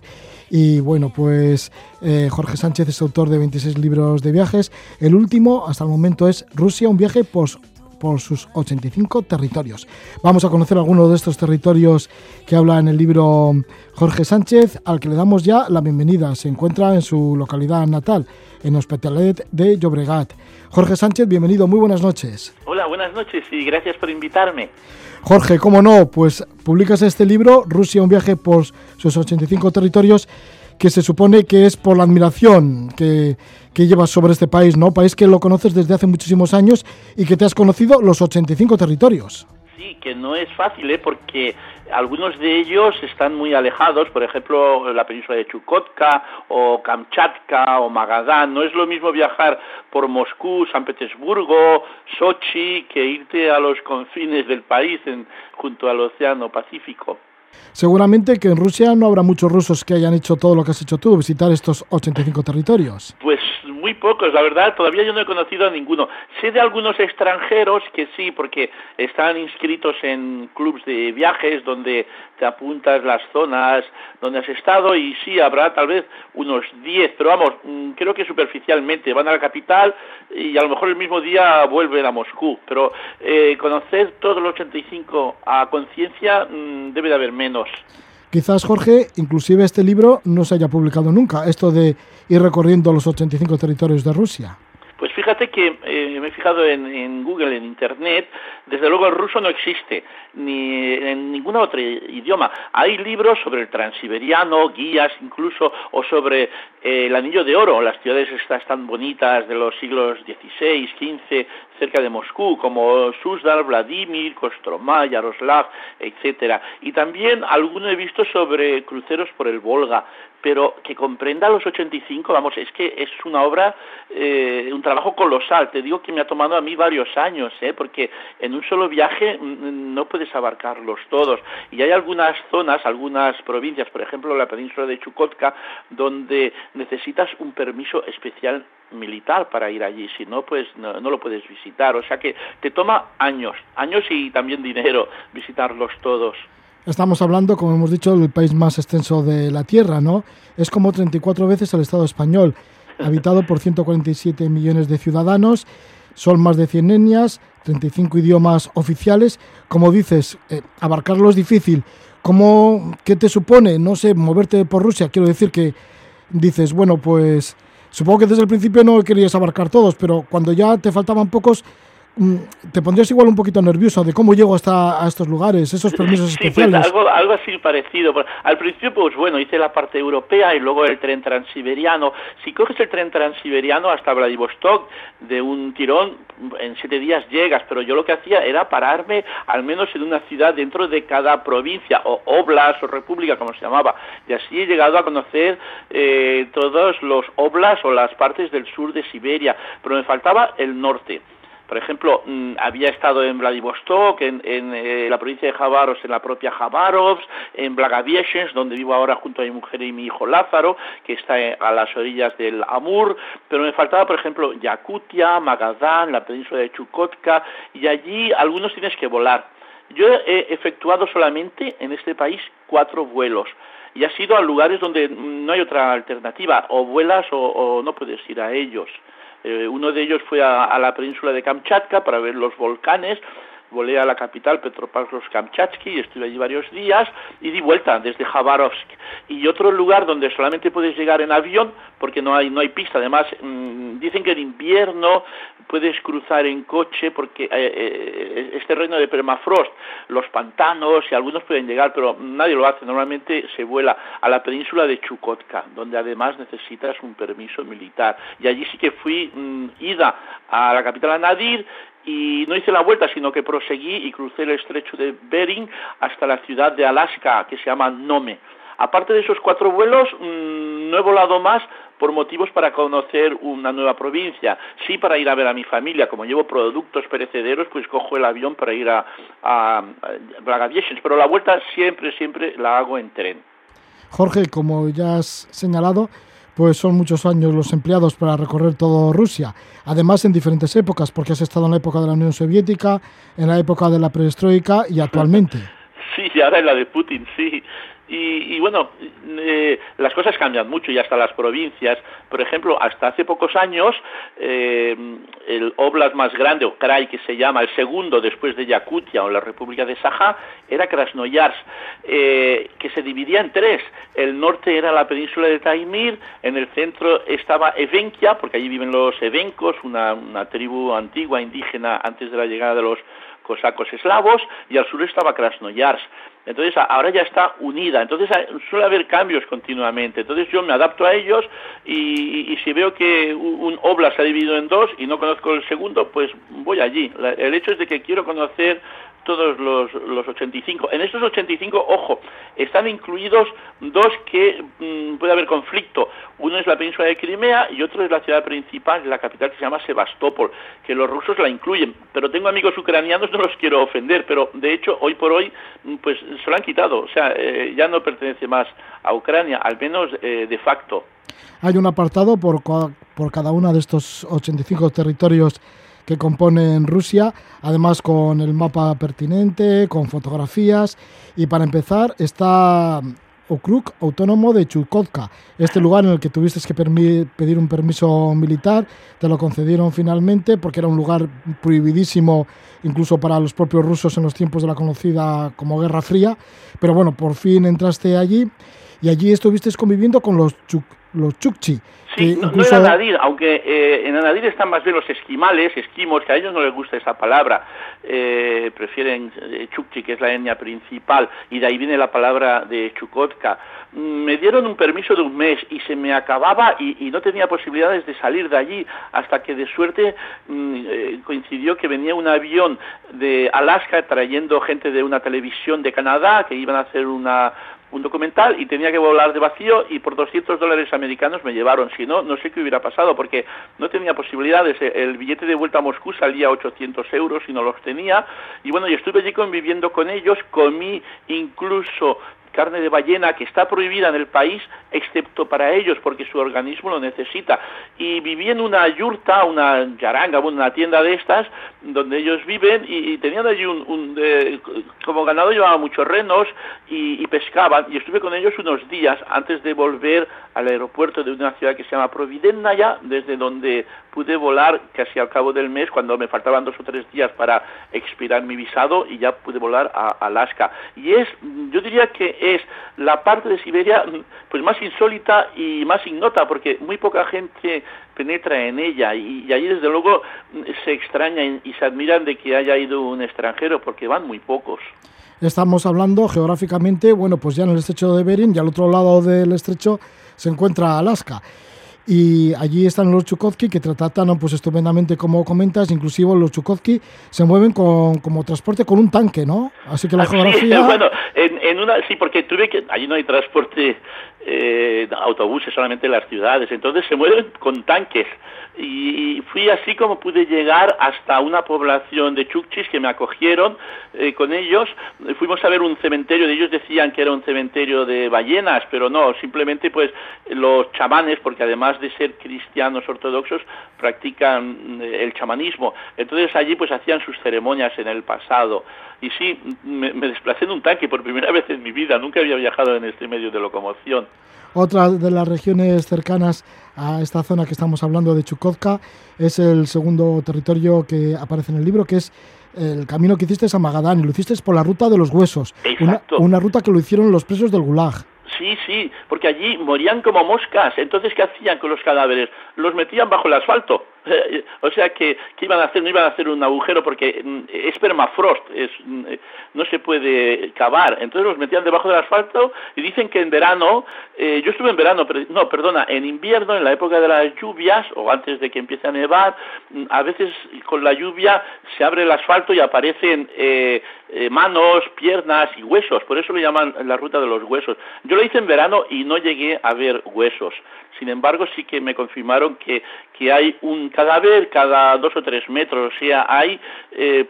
Y bueno, pues eh, Jorge Sánchez es autor de 26 libros de viajes. El último, hasta el momento, es Rusia, un viaje por, por sus 85 territorios. Vamos a conocer algunos de estos territorios que habla en el libro Jorge Sánchez, al que le damos ya la bienvenida. Se encuentra en su localidad natal, en Hospitalet de Llobregat. Jorge Sánchez, bienvenido, muy buenas noches. Hola, buenas noches y gracias por invitarme. Jorge, cómo no, pues publicas este libro, Rusia, un viaje por sus 85 territorios, que se supone que es por la admiración que, que llevas sobre este país, ¿no? País que lo conoces desde hace muchísimos años y que te has conocido los 85 territorios. Sí, que no es fácil, ¿eh? porque algunos de ellos están muy alejados, por ejemplo, la península de Chukotka o Kamchatka o Magadán. No es lo mismo viajar por Moscú, San Petersburgo, Sochi, que irte a los confines del país en, junto al Océano Pacífico. Seguramente que en Rusia no habrá muchos rusos que hayan hecho todo lo que has hecho tú, visitar estos 85 territorios. Pues muy pocos, la verdad, todavía yo no he conocido a ninguno. Sé de algunos extranjeros que sí, porque están inscritos en clubs de viajes donde te apuntas las zonas donde has estado y sí, habrá tal vez unos 10, pero vamos, mm, creo que superficialmente van a la capital y a lo mejor el mismo día vuelven a Moscú, pero eh, conocer todos los 85 a conciencia mm, debe de haber menos. Quizás, Jorge, inclusive este libro no se haya publicado nunca, esto de ir recorriendo los 85 territorios de Rusia. Pues fíjate que eh, me he fijado en, Google, en Internet, desde luego el ruso no existe, ni en ningún otro idioma. Hay libros sobre el transiberiano, guías incluso, o sobre eh, el Anillo de Oro, las ciudades estas tan bonitas de los siglos XVI, XV, cerca de Moscú, como Suzdal, Vladimir, Kostromá, Yaroslav, etcétera. Y también alguno he visto sobre cruceros por el Volga, pero que comprenda los 85, vamos, es que es una obra, eh, un trabajo colosal. Te digo que me ha tomado a mí varios años, ¿eh? porque en un solo viaje no puedes abarcarlos todos. Y hay algunas zonas, algunas provincias, por ejemplo la península de Chukotka, donde necesitas un permiso especial militar para ir allí, si no, pues no, no, lo puedes visitar. O sea que te toma años, años y también dinero visitarlos todos. Estamos hablando, como hemos dicho, del país más extenso de la Tierra, ¿no? Es como 34 veces el Estado español, habitado por 147 millones de ciudadanos, son más de 100 etnias, 35 idiomas oficiales. Como dices, eh, abarcarlo es difícil. ¿Cómo, ¿Qué te supone, no sé, moverte por Rusia? Quiero decir que dices, bueno, pues supongo que desde el principio no querías abarcar todos, pero cuando ya te faltaban pocos, te pondrías igual un poquito nervioso de cómo llego hasta a estos lugares, esos permisos sí, pues, especiales. algo, algo así parecido. Al principio, pues bueno, hice la parte europea y luego el tren transiberiano. Si coges el tren transiberiano hasta Vladivostok de un tirón, en siete días llegas, pero yo lo que hacía era pararme al menos en una ciudad dentro de cada provincia, o oblast o república, como se llamaba. Y así he llegado a conocer eh, todos los oblast o las partes del sur de Siberia, pero me faltaba el norte. Por ejemplo, mm, había estado en Vladivostok, en, eh, la provincia de Javaros, en la propia Javarovs, en Blagavieshens, donde vivo ahora junto a mi mujer y mi hijo Lázaro, que está eh, a las orillas del Amur, pero me faltaba, por ejemplo, Yakutia, Magadán, la península de Chukotka, y allí algunos tienes que volar. Yo he efectuado solamente en este país cuatro vuelos y has ido a lugares donde no hay otra alternativa, o vuelas o, no puedes ir a ellos. Eh, uno de ellos fue a, la península de Kamchatka para ver los volcanes, volé a la capital Petropavlovsk-Kamchatsky y estuve allí varios días y di vuelta desde Khabarovsk. Y otro lugar donde solamente puedes llegar en avión porque no hay, no hay pista. Además, mm, dicen que en invierno puedes cruzar en coche porque eh, eh, este reino de permafrost, los pantanos y algunos pueden llegar, pero nadie lo hace. Normalmente se vuela a la península de Chukotka, donde además necesitas un permiso militar. Y allí sí que fui mm, ida a la capital Nadir y no hice la vuelta, sino que proseguí y crucé el estrecho de Bering hasta la ciudad de Alaska, que se llama Nome. Aparte de esos cuatro vuelos, mm, no he volado más por motivos para conocer una nueva provincia, sí para ir a ver a mi familia, como llevo productos perecederos, pues cojo el avión para ir a, a, pero la vuelta siempre, siempre la hago en tren. Jorge, como ya has señalado, pues son muchos años los empleados para recorrer toda Rusia. Además, en diferentes épocas, porque has estado en la época de la Unión Soviética, en la época de la perestroika y actualmente. Sí, ahora en la de Putin, sí. Y, bueno, eh, las cosas cambian mucho y hasta las provincias. Por ejemplo, hasta hace pocos años, eh, el oblast más grande, o krai que se llama, el segundo después de Yakutia o la República de Saja, era Krasnoyarsk, eh, que se dividía en tres. El norte era la península de Taimir, en el centro estaba Evenkia, porque allí viven los evencos, una, una tribu antigua indígena antes de la llegada de los cosacos eslavos, y al sur estaba Krasnoyarsk. Entonces ahora ya está unida, entonces suele haber cambios continuamente, entonces yo me adapto a ellos y, si veo que un obla se ha dividido en dos y no conozco el segundo, pues voy allí. El hecho es de que quiero conocer todos los, los 85. En estos 85, ojo, están incluidos dos que mm, puede haber conflicto. Uno es la península de Crimea y otro es la ciudad principal, la capital que se llama Sebastopol, que los rusos la incluyen. Pero tengo amigos ucranianos, no los quiero ofender, pero de hecho hoy por hoy mm, pues se lo han quitado. O sea, eh, ya no pertenece más a Ucrania, al menos eh, de facto. Hay un apartado por, por cada uno de estos 85 territorios que componen Rusia, además con el mapa pertinente, con fotografías. Y para empezar está Okrug Autónomo de Chukotka, este lugar en el que tuviste que pedir un permiso militar, te lo concedieron finalmente porque era un lugar prohibidísimo incluso para los propios rusos en los tiempos de la conocida como Guerra Fría, pero bueno, por fin entraste allí y allí estuviste conviviendo con los, los Chukchi, Sí, no, en Anadir, aunque eh, en Anadir están más bien los esquimales, esquimos, que a ellos no les gusta esa palabra, eh, prefieren eh, Chukchi, que es la etnia principal, y de ahí viene la palabra de Chukotka. Mm, me dieron un permiso de un mes y se me acababa y, no tenía posibilidades de salir de allí hasta que de suerte mm, eh, coincidió que venía un avión de Alaska trayendo gente de una televisión de Canadá que iban a hacer una un documental y tenía que volar de vacío y por 200 dólares americanos me llevaron. Si no, no sé qué hubiera pasado porque no tenía posibilidades. El billete de vuelta a Moscú salía 800 euros y no los tenía. Y bueno, yo estuve allí conviviendo con ellos, comí incluso carne de ballena que está prohibida en el país, excepto para ellos, porque su organismo lo necesita. Y viví en una yurta, una yaranga, una tienda de estas, donde ellos viven, y, tenían allí un, como ganado llevaban muchos renos y, pescaban, y estuve con ellos unos días antes de volver al aeropuerto de una ciudad que se llama Providencia, desde donde pude volar casi al cabo del mes, cuando me faltaban dos o tres días para expirar mi visado, y ya pude volar a Alaska. Y es, yo diría que es la parte de Siberia pues más insólita y más ignota porque muy poca gente penetra en ella y, ahí desde luego se extraña y, se admiran de que haya ido un extranjero porque van muy pocos. Estamos hablando geográficamente, bueno, pues ya en el estrecho de Bering y al otro lado del estrecho se encuentra Alaska y allí están los Chukovsky que tratan pues estupendamente como comentas, inclusive los Chukovsky se mueven con, como transporte con un tanque, ¿no? Así que la geografía... bueno, en, una, sí, porque tuve que... Allí no hay transporte eh, autobuses solamente en las ciudades, entonces se mueven con tanques y fui así como pude llegar hasta una población de chukchis que me acogieron eh, con ellos. Fuimos a ver un cementerio, de ellos decían que era un cementerio de ballenas, pero no, simplemente pues los chamanes, porque además de ser cristianos ortodoxos, practican eh, el chamanismo. Entonces allí pues hacían sus ceremonias en el pasado. Y sí, me, me desplacé en un tanque por primera vez en mi vida, nunca había viajado en este medio de locomoción. Otra de las regiones cercanas a esta zona que estamos hablando de Chukotka es el segundo territorio que aparece en el libro, que es el camino que hiciste a Magadán y lo hiciste por la ruta de los huesos, una, Exacto. una ruta que lo hicieron los presos del Gulag. Sí, sí, porque allí morían como moscas. Entonces, ¿qué hacían con los cadáveres? Los metían bajo el asfalto. o sea, que, ¿qué iban a hacer? No iban a hacer un agujero porque mm, es permafrost, es, mm, no se puede cavar. Entonces los metían debajo del asfalto y dicen que en verano, eh, yo estuve en verano, pero, no, perdona, en invierno, en la época de las lluvias o antes de que empiece a nevar, mm, a veces con la lluvia se abre el asfalto y aparecen eh, eh, manos, piernas y huesos. Por eso le llaman la ruta de los huesos. Yo lo hice en verano y no llegué a ver huesos. Sin embargo, sí que me confirmaron que, que hay un cadáver cada dos o tres metros, o sea, hay eh,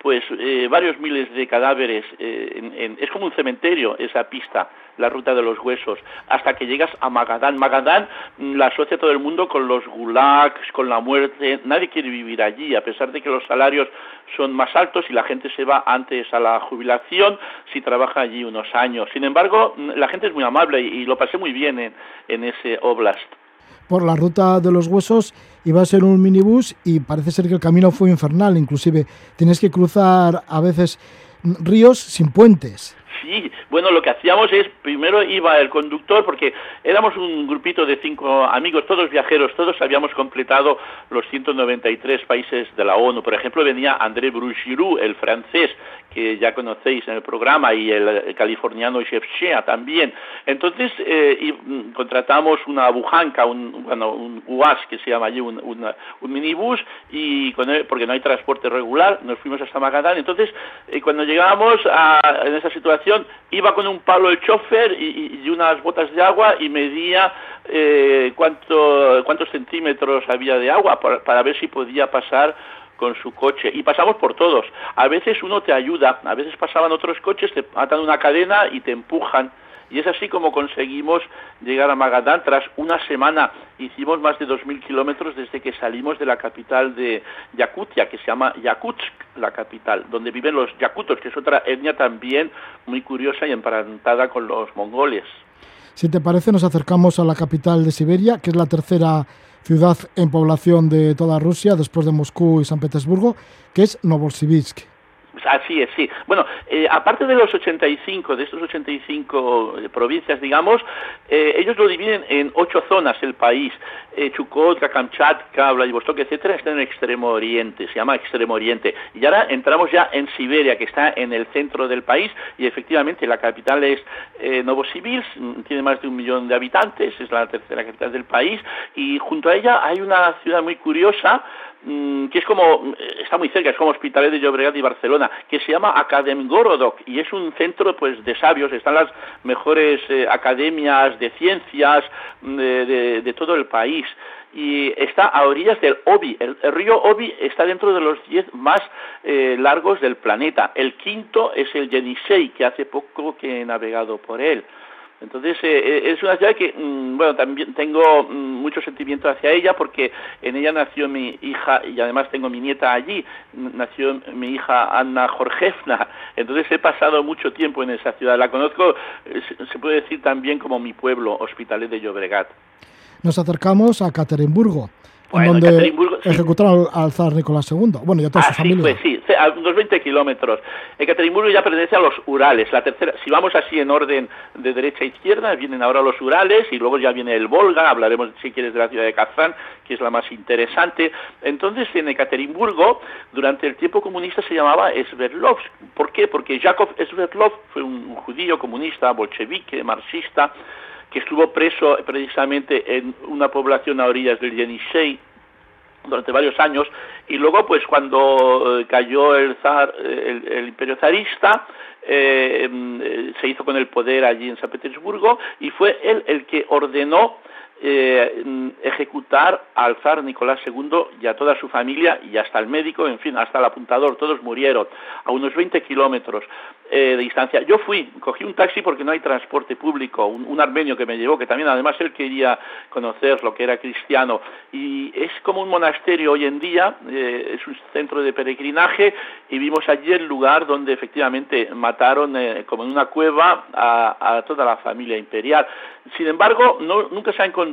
pues eh, varios miles de cadáveres. Eh, en, en, es como un cementerio esa pista, la ruta de los huesos, hasta que llegas a Magadán. Magadán mm, la asocia todo el mundo con los gulags, con la muerte. Nadie quiere vivir allí, a pesar de que los salarios son más altos y la gente se va antes a la jubilación si trabaja allí unos años. Sin embargo, mm, la gente es muy amable y, y lo pasé muy bien en, en ese oblast. Por la ruta de los huesos iba a ser un minibús y parece ser que el camino fue infernal, inclusive tienes que cruzar a veces ríos sin puentes. Sí, bueno, lo que hacíamos es, primero iba el conductor, porque éramos un grupito de cinco amigos, todos viajeros, todos habíamos completado los 193 países de la ONU. Por ejemplo, venía André Brugiroux, el francés, que ya conocéis en el programa, y el, californiano Jeff Shea también. Entonces, eh, mm, contratamos una bujanca, un, bueno, un UAS, que se llama allí, un, una, un minibús, y porque no hay transporte regular, nos fuimos hasta Magadán. Entonces, eh, cuando llegábamos a, en esa situación, iba con un palo el chofer y, y unas botas de agua y medía eh, cuánto, cuántos centímetros había de agua para, para ver si podía pasar con su coche y pasamos por todos. A veces uno te ayuda, a veces pasaban otros coches, te atan una cadena y te empujan. Y es así como conseguimos llegar a Magadán. Tras una semana hicimos más de 2.000 kilómetros desde que salimos de la capital de Yakutia, que se llama Yakutsk, la capital, donde viven los yakutos, que es otra etnia también muy curiosa y emparentada con los mongoles. Si te parece, nos acercamos a la capital de Siberia, que es la tercera ciudad en población de toda Rusia, después de Moscú y San Petersburgo, que es Novosibirsk. Así es, sí. Bueno, eh, aparte de los 85, de estos 85 eh, provincias, digamos, eh, ellos lo dividen en ocho zonas el país. Eh, Chukotka, Kamchatka, Vladivostok, etcétera, está en el extremo oriente, se llama extremo oriente. Y ahora entramos ya en Siberia, que está en el centro del país, y efectivamente la capital es Novosibirsk, tiene más de un millón de habitantes, es la tercera capital del país, y junto a ella hay una ciudad muy curiosa, mm, que es como, está muy cerca, es como Hospitalet de Llobregat y Barcelona, que se llama Akademgorodok y es un centro pues de sabios, están las mejores eh, academias de ciencias de, de, todo el país y está a orillas del Obi. El, río Obi está dentro de los diez más eh, largos del planeta. El quinto es el Yenisei, que hace poco que he navegado por él. Entonces, eh, es una ciudad que, mm, bueno, también tengo mm, mucho sentimiento hacia ella porque en ella nació mi hija y además tengo mi nieta allí. Nació mi hija Anna Jorgefna. Entonces, he pasado mucho tiempo en esa ciudad. La conozco, eh, se puede decir también como mi pueblo, Hospitalet de Llobregat. Nos acercamos a Caterimburgo. Bueno, en donde ejecutaron al, al, zar Nicolás II. Bueno, y a toda ah, su familia. Pues sí, a unos 20 kilómetros. Ekaterimburgo ya pertenece a los Urales. La tercera, si vamos así en orden de derecha a izquierda, vienen ahora los Urales y luego ya viene el Volga. Hablaremos, si quieres, de la ciudad de Kazán, que es la más interesante. Entonces, en Ekaterimburgo, durante el tiempo comunista se llamaba Sverdlovsk. ¿Por qué? Porque Yakov Sverdlov fue un judío comunista, bolchevique, marxista, que estuvo preso precisamente en una población a orillas del Yenisei durante varios años y luego pues cuando eh, cayó el zar el, el imperio zarista eh, se hizo con el poder allí en San Petersburgo y fue él el que ordenó eh, ejecutar al zar Nicolás II y a toda su familia y hasta el médico, en fin, hasta el apuntador, todos murieron a unos 20 kilómetros eh, de distancia. Yo fui, cogí un taxi porque no hay transporte público, un, armenio que me llevó, que también además él quería conocer lo que era cristiano, y es como un monasterio hoy en día, eh, es un centro de peregrinaje, y vimos allí el lugar donde efectivamente mataron, como en una cueva, a, toda la familia imperial. Sin embargo, nunca se ha encontrado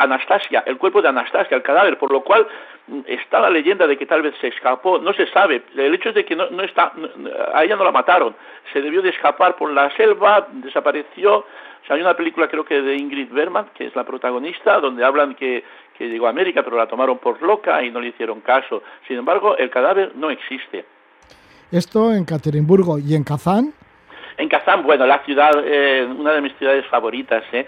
Anastasia, el cuerpo de Anastasia, el cadáver, por lo cual mm, está la leyenda de que tal vez se escapó, no se sabe, el hecho es de que no, no está, a ella no la mataron, se debió de escapar por la selva, desapareció, o sea, hay una película creo que de Ingrid Bergman, que es la protagonista, donde hablan que, que llegó a América, pero la tomaron por loca y no le hicieron caso. Sin embargo, el cadáver no existe. Esto en Caterimburgo y en Kazán. En Kazán, bueno, la ciudad, eh, una de mis ciudades favoritas, ¿eh?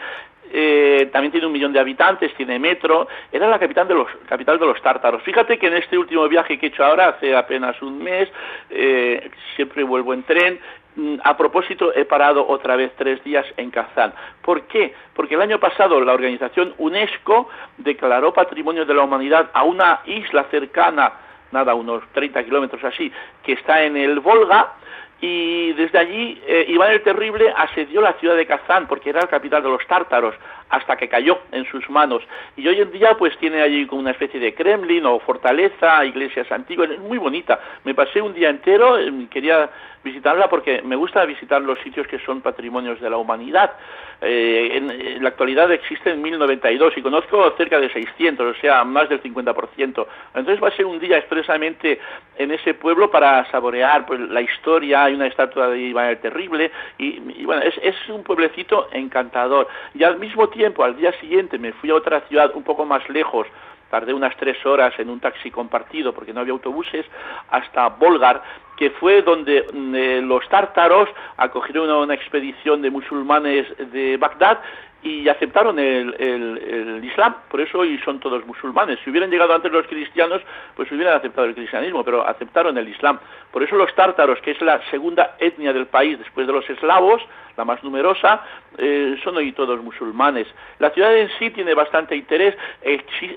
Eh, también tiene un millón de habitantes, tiene metro, era la capital de los, capital de los tártaros. Fíjate que en este último viaje que he hecho ahora, hace apenas un mes, eh, siempre vuelvo en tren, mm, a propósito, he parado otra vez tres días en Kazán. ¿Por qué? Porque el año pasado la organización UNESCO declaró Patrimonio de la Humanidad a una isla cercana, nada, unos 30 kilómetros así, que está en el Volga, y desde allí eh, Iván el Terrible asedió la ciudad de Kazán porque era la capital de los tártaros hasta que cayó en sus manos y hoy en día pues tiene allí como una especie de Kremlin o fortaleza, iglesias antiguas, es muy bonita. Me pasé un día entero, eh, quería visitarla porque me gusta visitar los sitios que son patrimonios de la humanidad. Eh, en, la actualidad existen 1092 y conozco cerca de 600, o sea, más del 50%. Entonces va a ser un día expresamente en ese pueblo para saborear pues, la historia, hay una estatua de Iván el Terrible y, bueno, es, un pueblecito encantador. Y al mismo al día siguiente, me fui a otra ciudad un poco más lejos, tardé unas tres horas en un taxi compartido porque no había autobuses, hasta Volgar, que fue donde mm, eh, los tártaros acogieron una, expedición de musulmanes de Bagdad y aceptaron el, el, Islam, por eso hoy son todos musulmanes. Si hubieran llegado antes los cristianos, pues hubieran aceptado el cristianismo, pero aceptaron el Islam. Por eso los tártaros, que es la segunda etnia del país después de los eslavos, la más numerosa, eh, son hoy todos musulmanes. La ciudad en sí tiene bastante interés.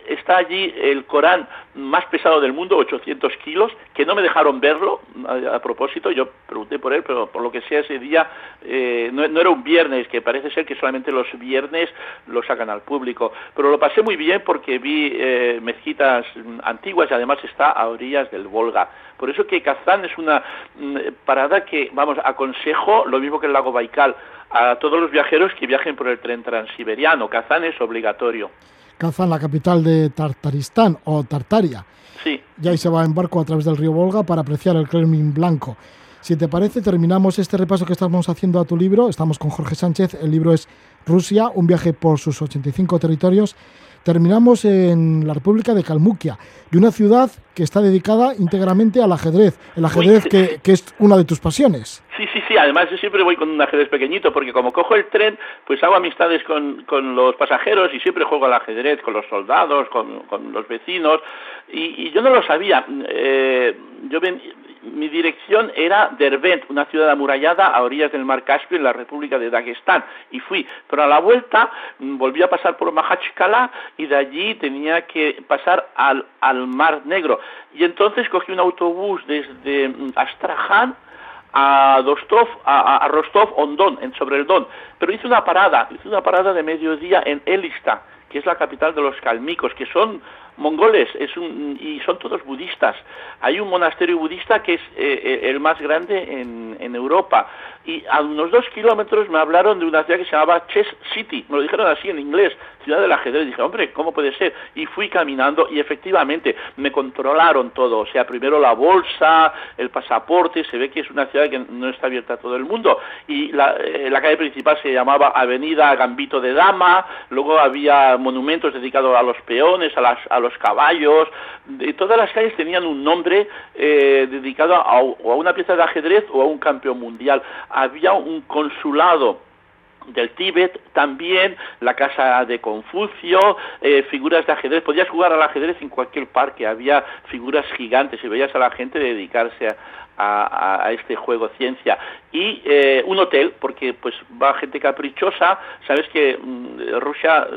está allí el Corán más pesado del mundo, 800 kilos, que no me dejaron verlo a, propósito. Yo pregunté por él, pero por lo que sea ese día eh, no, era un viernes, que parece ser que solamente los viernes lo sacan al público. Pero lo pasé muy bien porque vi eh, mezquitas antiguas y además está a orillas del Volga. Por eso que Kazán es una mm, parada que, vamos, aconsejo, lo mismo que el lago Baikal, a todos los viajeros que viajen por el tren transiberiano. Kazán es obligatorio. Kazán, la capital de Tartaristán o Tartaria. Sí. Y ahí se va en barco a través del río Volga para apreciar el Kremlin blanco. Si te parece, terminamos este repaso que estamos haciendo a tu libro. Estamos con Jorge Sánchez. El libro es Rusia, un viaje por sus 85 territorios terminamos en la República de Kalmukia, de una ciudad que está dedicada íntegramente al ajedrez, el ajedrez que, que, es una de tus pasiones. Sí, sí, sí, además yo siempre voy con un ajedrez pequeñito, porque como cojo el tren, pues hago amistades con, con los pasajeros y siempre juego al ajedrez con los soldados, con, con los vecinos, y, y, yo no lo sabía. Eh, yo ven, mi dirección era Derbent, una ciudad amurallada a orillas del mar Caspio en la República de Dagestán, y fui. Pero a la vuelta mm, volví a pasar por Mahachkala y de allí tenía que pasar al, al Mar Negro. Y entonces cogí un autobús desde mm, Astraján a Dostov, a, Rostov on Don, en, sobre el Don. Pero hice una parada, hice una parada de mediodía en Elista, que es la capital de los calmicos, que son mongoles es un, y son todos budistas. Hay un monasterio budista que es eh, eh, el más grande en, en, Europa. Y a unos dos kilómetros me hablaron de una ciudad que se llamaba Chess City. Me lo dijeron así en inglés, ciudad del ajedrez. Dije, hombre, ¿cómo puede ser? Y fui caminando y efectivamente me controlaron todo. O sea, primero la bolsa, el pasaporte. Se ve que es una ciudad que no está abierta a todo el mundo. Y la, eh, calle principal se llamaba Avenida Gambito de Dama. Luego había monumentos dedicados a los peones, a las los caballos, todas las calles tenían un nombre eh, dedicado a, una pieza de ajedrez o a un campeón mundial. Había un consulado del Tíbet, también la casa de Confucio, eh, figuras de ajedrez. Podías jugar al ajedrez en cualquier parque, había figuras gigantes y veías a la gente dedicarse a, este juego ciencia. Y eh, un hotel porque pues va gente caprichosa. Sabes que mm, Rusia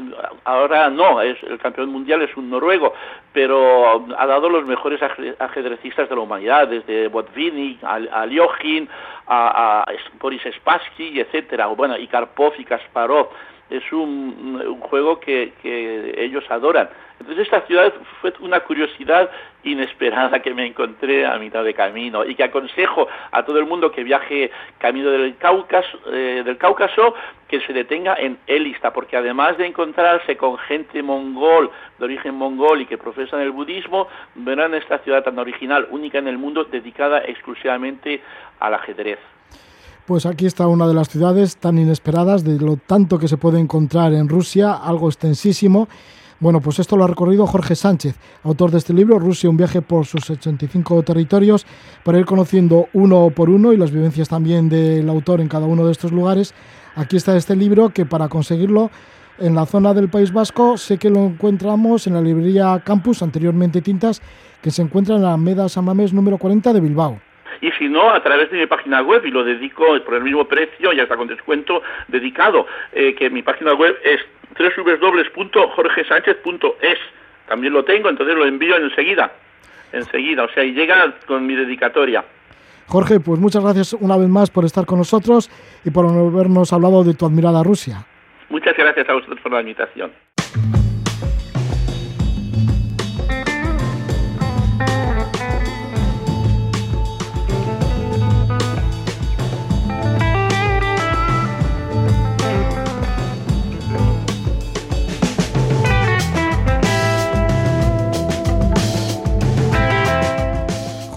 ahora no es el campeón mundial es un noruego pero ha dado los mejores ajedrecistas de la humanidad desde Botvinnik a, a a, Boris Spassky etcétera. Bueno y Karpov y Kasparov es un, juego que, que ellos adoran entonces esta ciudad fue una curiosidad inesperada que me encontré a mitad de camino y que aconsejo a todo el mundo que viaje camino del Cáucaso, eh, del Cáucaso que se detenga en Elista, porque además de encontrarse con gente mongol, de origen mongol y que profesan el budismo, verán esta ciudad tan original, única en el mundo, dedicada exclusivamente al ajedrez. Pues aquí está una de las ciudades tan inesperadas, de lo tanto que se puede encontrar en Rusia, algo extensísimo bueno, pues esto lo ha recorrido Jorge Sánchez, autor de este libro, Rusia, un viaje por sus 85 territorios, para ir conociendo uno por uno y las vivencias también del autor en cada uno de estos lugares. Aquí está este libro que para conseguirlo en la zona del País Vasco sé que lo encontramos en la librería Campus, anteriormente Tintas, que se encuentra en la Meda Samamés número 40 de Bilbao y si no, a través de mi página web, y lo dedico por el mismo precio, ya está con descuento dedicado, eh, que mi página web es www.jorgesánchez.es. También lo tengo, entonces lo envío enseguida. Enseguida, o sea, y llega con mi dedicatoria. Jorge, pues muchas gracias una vez más por estar con nosotros y por habernos hablado de tu admirada Rusia. Muchas gracias a vosotros por la invitación.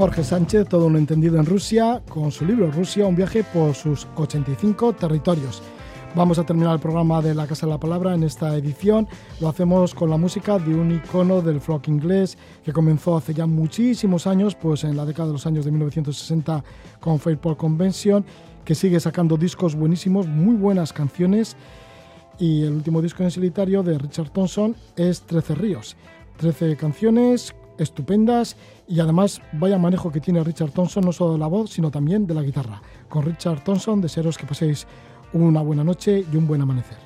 Jorge Sánchez, todo un entendido en Rusia, con su libro Rusia, un viaje por sus 85 territorios. Vamos a terminar el programa de La Casa de la Palabra en esta edición. Lo hacemos con la música de un icono del flock inglés que comenzó hace ya muchísimos años, pues en la década de los años de 1960 con Fairport Convention, que sigue sacando discos buenísimos, muy buenas canciones. Y el último disco en solitario de Richard Thompson es 13 ríos. 13 canciones estupendas y además vaya manejo que tiene Richard Thompson, no solo de la voz, sino también de la guitarra. Con Richard Thompson, desearos que paséis una buena noche y un buen amanecer.